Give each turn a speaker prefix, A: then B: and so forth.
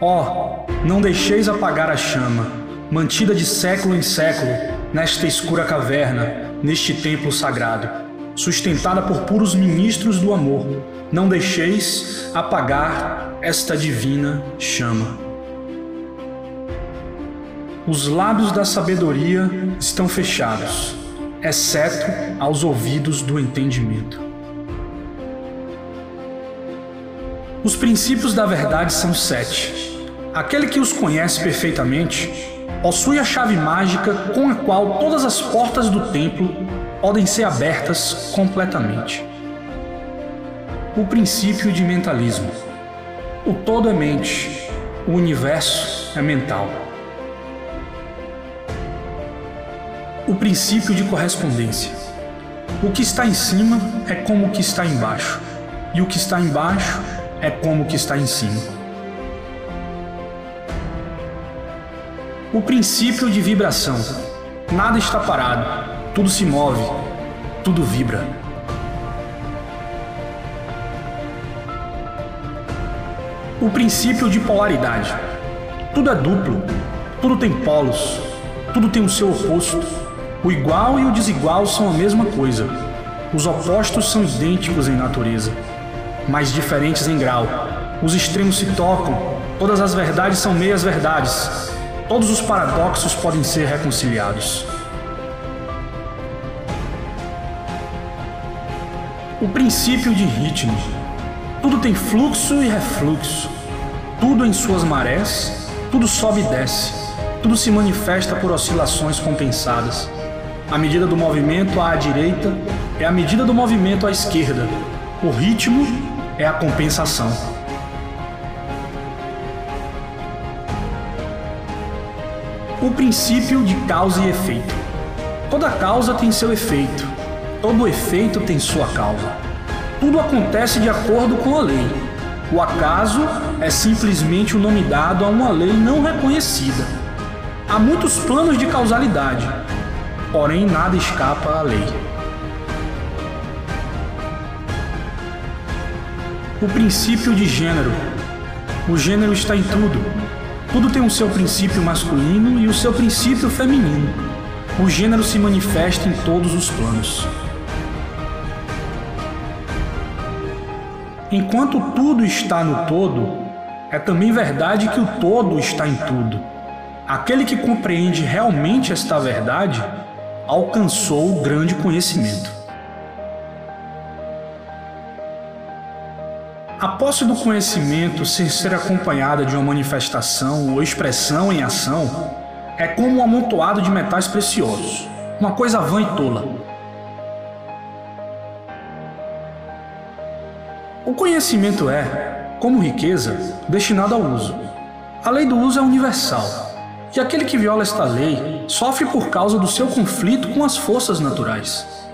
A: Ó, oh, não deixeis apagar a chama, mantida de século em século, nesta escura caverna, neste templo sagrado, sustentada por puros ministros do amor. Não deixeis apagar esta divina chama. Os lábios da sabedoria estão fechados, exceto aos ouvidos do entendimento. Os princípios da verdade são sete. Aquele que os conhece perfeitamente possui a chave mágica com a qual todas as portas do templo podem ser abertas completamente. O princípio de mentalismo. O todo é mente, o universo é mental. o princípio de correspondência. O que está em cima é como o que está embaixo, e o que está embaixo é como o que está em cima. O princípio de vibração. Nada está parado, tudo se move, tudo vibra. O princípio de polaridade. Tudo é duplo, tudo tem polos, tudo tem o seu oposto o igual e o desigual são a mesma coisa. Os opostos são idênticos em natureza, mas diferentes em grau. Os extremos se tocam, todas as verdades são meias verdades. Todos os paradoxos podem ser reconciliados. O princípio de ritmo. Tudo tem fluxo e refluxo. Tudo em suas marés, tudo sobe e desce. Tudo se manifesta por oscilações compensadas. A medida do movimento à direita é a medida do movimento à esquerda. O ritmo é a compensação. O princípio de causa e efeito. Toda causa tem seu efeito. Todo efeito tem sua causa. Tudo acontece de acordo com a lei. O acaso é simplesmente o nome dado a uma lei não reconhecida. Há muitos planos de causalidade, porém nada escapa à lei. O princípio de gênero. O gênero está em tudo. Tudo tem o seu princípio masculino e o seu princípio feminino. O gênero se manifesta em todos os planos. Enquanto tudo está no todo, é também verdade que o todo está em tudo. Aquele que compreende realmente esta verdade alcançou o grande conhecimento. A posse do conhecimento, sem ser acompanhada de uma manifestação ou expressão em ação, é como um amontoado de metais preciosos, uma coisa vã e tola. O conhecimento é, como riqueza, destinado ao uso. A lei do uso é universal e aquele que viola esta lei sofre por causa do seu conflito com as forças naturais.